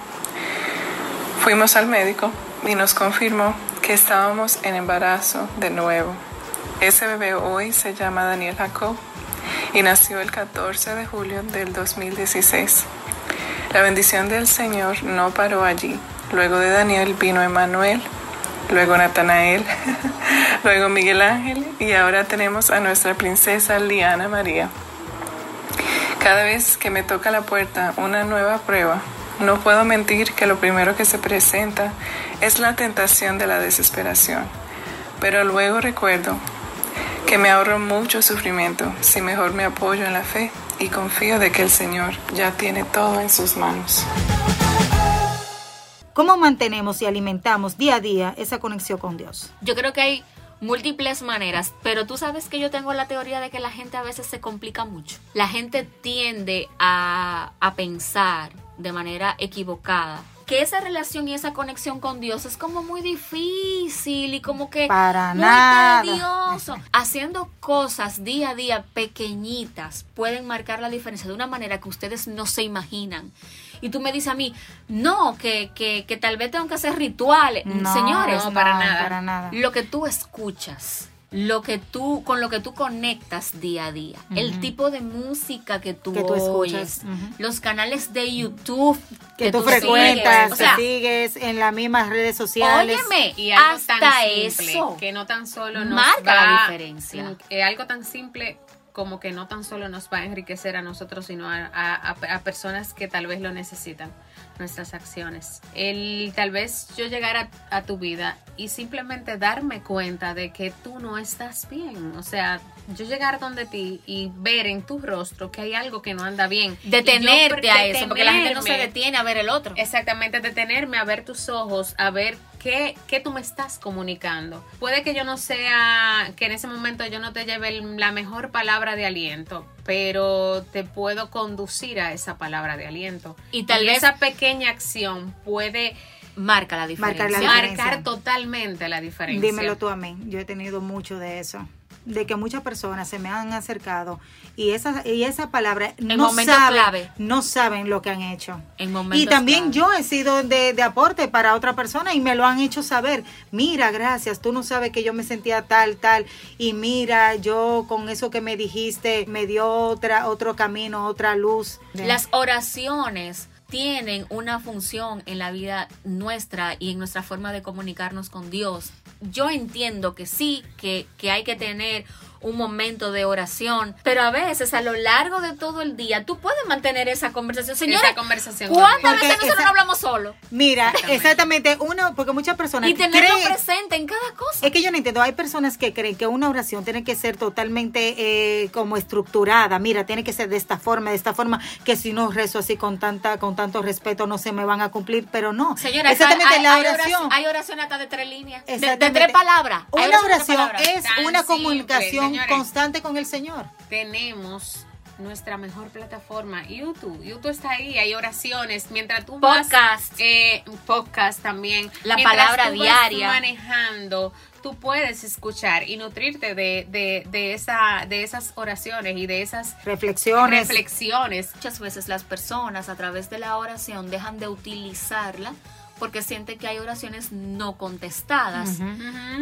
Fuimos al médico y nos confirmó que estábamos en embarazo de nuevo. Ese bebé hoy se llama Daniel Jacob y nació el 14 de julio del 2016. La bendición del Señor no paró allí. Luego de Daniel vino Emanuel, luego Natanael, luego Miguel Ángel y ahora tenemos a nuestra princesa Liana María. Cada vez que me toca la puerta una nueva prueba, no puedo mentir que lo primero que se presenta es la tentación de la desesperación, pero luego recuerdo que me ahorro mucho sufrimiento si mejor me apoyo en la fe y confío de que el Señor ya tiene todo en sus manos. ¿Cómo mantenemos y alimentamos día a día esa conexión con Dios? Yo creo que hay múltiples maneras, pero tú sabes que yo tengo la teoría de que la gente a veces se complica mucho. La gente tiende a, a pensar de manera equivocada que esa relación y esa conexión con Dios es como muy difícil y como que para muy nada. tedioso. Haciendo cosas día a día pequeñitas pueden marcar la diferencia de una manera que ustedes no se imaginan. Y tú me dices a mí, no, que, que, que tal vez tengo que hacer rituales. Señores, no, para, nada. para nada. Lo que tú escuchas lo que tú con lo que tú conectas día a día, el tipo de música que tú, oyes, los canales de YouTube que, tú, frecuentas, que sigues en las mismas redes sociales. Óyeme, y hasta eso que no tan solo nos marca la diferencia. Eh, algo tan simple como que no tan solo nos va a enriquecer a nosotros, sino a personas que tal vez lo necesitan nuestras acciones. El tal vez yo llegar a, tu vida y simplemente darme cuenta de que tú no estás bien. O sea, yo llegar donde ti y ver en tu rostro que hay algo que no anda bien. Detenerte a eso, porque la gente no se detiene a ver el otro. Exactamente, detenerme a ver tus ojos, a ver qué, qué tú me estás comunicando. Puede que yo no sea, que en ese momento yo no te lleve la mejor palabra de aliento, pero te puedo conducir a esa palabra de aliento. Y tal vez esa pequeña acción puede marca la diferencia. Marcar, la diferencia. Marcar totalmente la diferencia. Dímelo tú a mí. Yo he tenido mucho de eso de que muchas personas se me han acercado y esa y esa palabra no saben, no saben lo que han hecho. y también yo he sido de, de, aporte para otra persona y me lo han hecho saber. Mira, gracias, tú no sabes que yo me sentía tal, tal y mira, yo con eso que me dijiste me dio otra otro camino, otra luz. Las oraciones tienen una función en la vida nuestra y en nuestra forma de comunicarnos con Dios yo entiendo que sí, que, que hay que tener un momento de oración, pero a veces a lo largo de todo el día tú puedes mantener esa conversación. Señora, esa conversación ¿cuántas veces nosotros no hablamos solo? Mira, exactamente. uno, porque muchas personas y tenerlo presente en cada cosa. Es que yo no entiendo, hay personas que creen que una oración tiene que ser totalmente eh, como estructurada. Mira, tiene que ser de esta forma, de esta forma, que si no rezo así con tanta, con tanto respeto no se me van a cumplir, pero no. Señora, exactamente la oración. Hay oración hasta de tres líneas, de, tres palabras. Una oración, es una comunicación constante con el Señor. Tenemos nuestra mejor plataforma, YouTube. YouTube está ahí, hay oraciones. Mientras tú podcast. vas... Eh, podcast también. La palabra diaria. manejando, tú puedes escuchar y nutrirte de, de, de, esa, de esas oraciones y de esas reflexiones. reflexiones. Muchas veces las personas a través de la oración dejan de utilizarla porque sienten que hay oraciones no contestadas.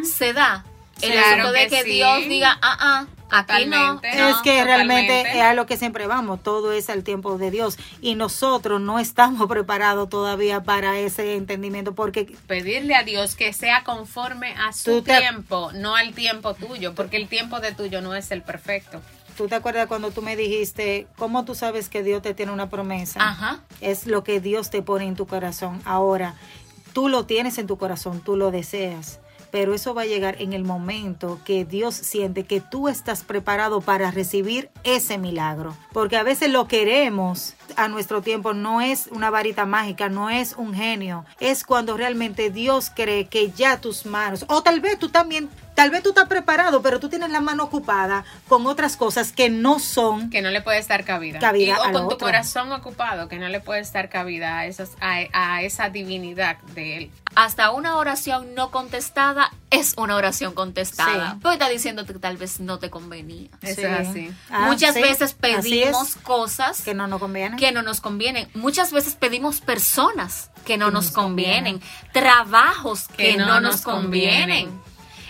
Se da el asunto de que, Dios diga, ah, ah, aquí no, Es que realmente es a lo que siempre vamos, todo es al tiempo de Dios y nosotros no estamos preparados todavía para ese entendimiento porque pedirle a Dios que sea conforme a su tiempo, no al tiempo tuyo, porque el tiempo de tuyo no es el perfecto. ¿Tú te acuerdas cuando tú me dijiste, cómo tú sabes que Dios te tiene una promesa? Ajá. Es lo que Dios te pone en tu corazón. Ahora, tú lo tienes en tu corazón, tú lo deseas pero eso va a llegar en el momento que Dios siente que tú estás preparado para recibir ese milagro. Porque a veces lo queremos a nuestro tiempo, no es una varita mágica, no es un genio, es cuando realmente Dios cree que ya tus manos, o tal vez tú también tal vez tú estás preparado, pero tú tienes la mano ocupada con otras cosas que no son... Que no le puedes dar cabida. cabida o con tu corazón ocupado, que no le puedes dar cabida a, esos, a, esa divinidad de él. Hasta una oración no contestada es una oración contestada. Sí. está diciendo que tal vez no te convenía. Eso es así. Ah, Muchas veces pedimos cosas que no nos convienen. Que no nos convienen. Muchas veces pedimos personas que no nos, convienen. Trabajos que, no, nos convienen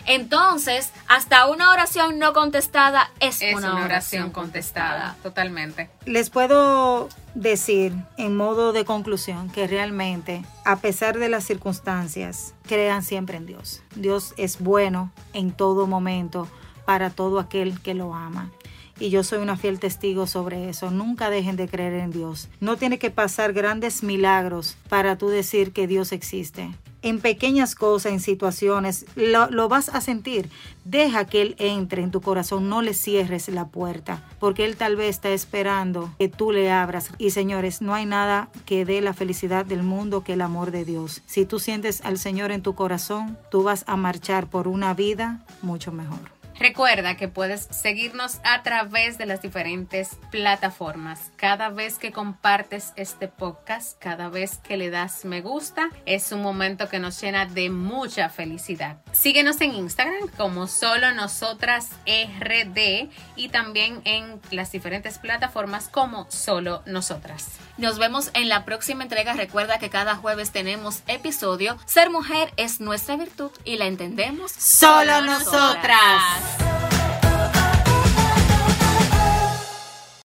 entonces, hasta una oración no contestada es, una, oración, contestada. Totalmente. Les puedo decir en modo de conclusión que realmente, a pesar de las circunstancias, crean siempre en Dios. Dios es bueno en todo momento para todo aquel que lo ama y yo soy una fiel testigo sobre eso. Nunca dejen de creer en Dios. No tiene que pasar grandes milagros para tú decir que Dios existe en pequeñas cosas, en situaciones, lo, vas a sentir. Deja que Él entre en tu corazón, no le cierres la puerta, porque Él tal vez está esperando que tú le abras. Y señores, no hay nada que dé la felicidad del mundo que el amor de Dios. Si tú sientes al Señor en tu corazón, tú vas a marchar por una vida mucho mejor. Recuerda que puedes seguirnos a través de las diferentes plataformas. Cada vez que compartes este podcast, cada vez que le das me gusta, es un momento que nos llena de mucha felicidad. Síguenos en Instagram como solo nosotras RD y también en las diferentes plataformas como solo nosotras. Nos vemos en la próxima entrega. Recuerda que cada jueves tenemos episodio. Ser mujer es nuestra virtud y la entendemos solo, nosotras. love.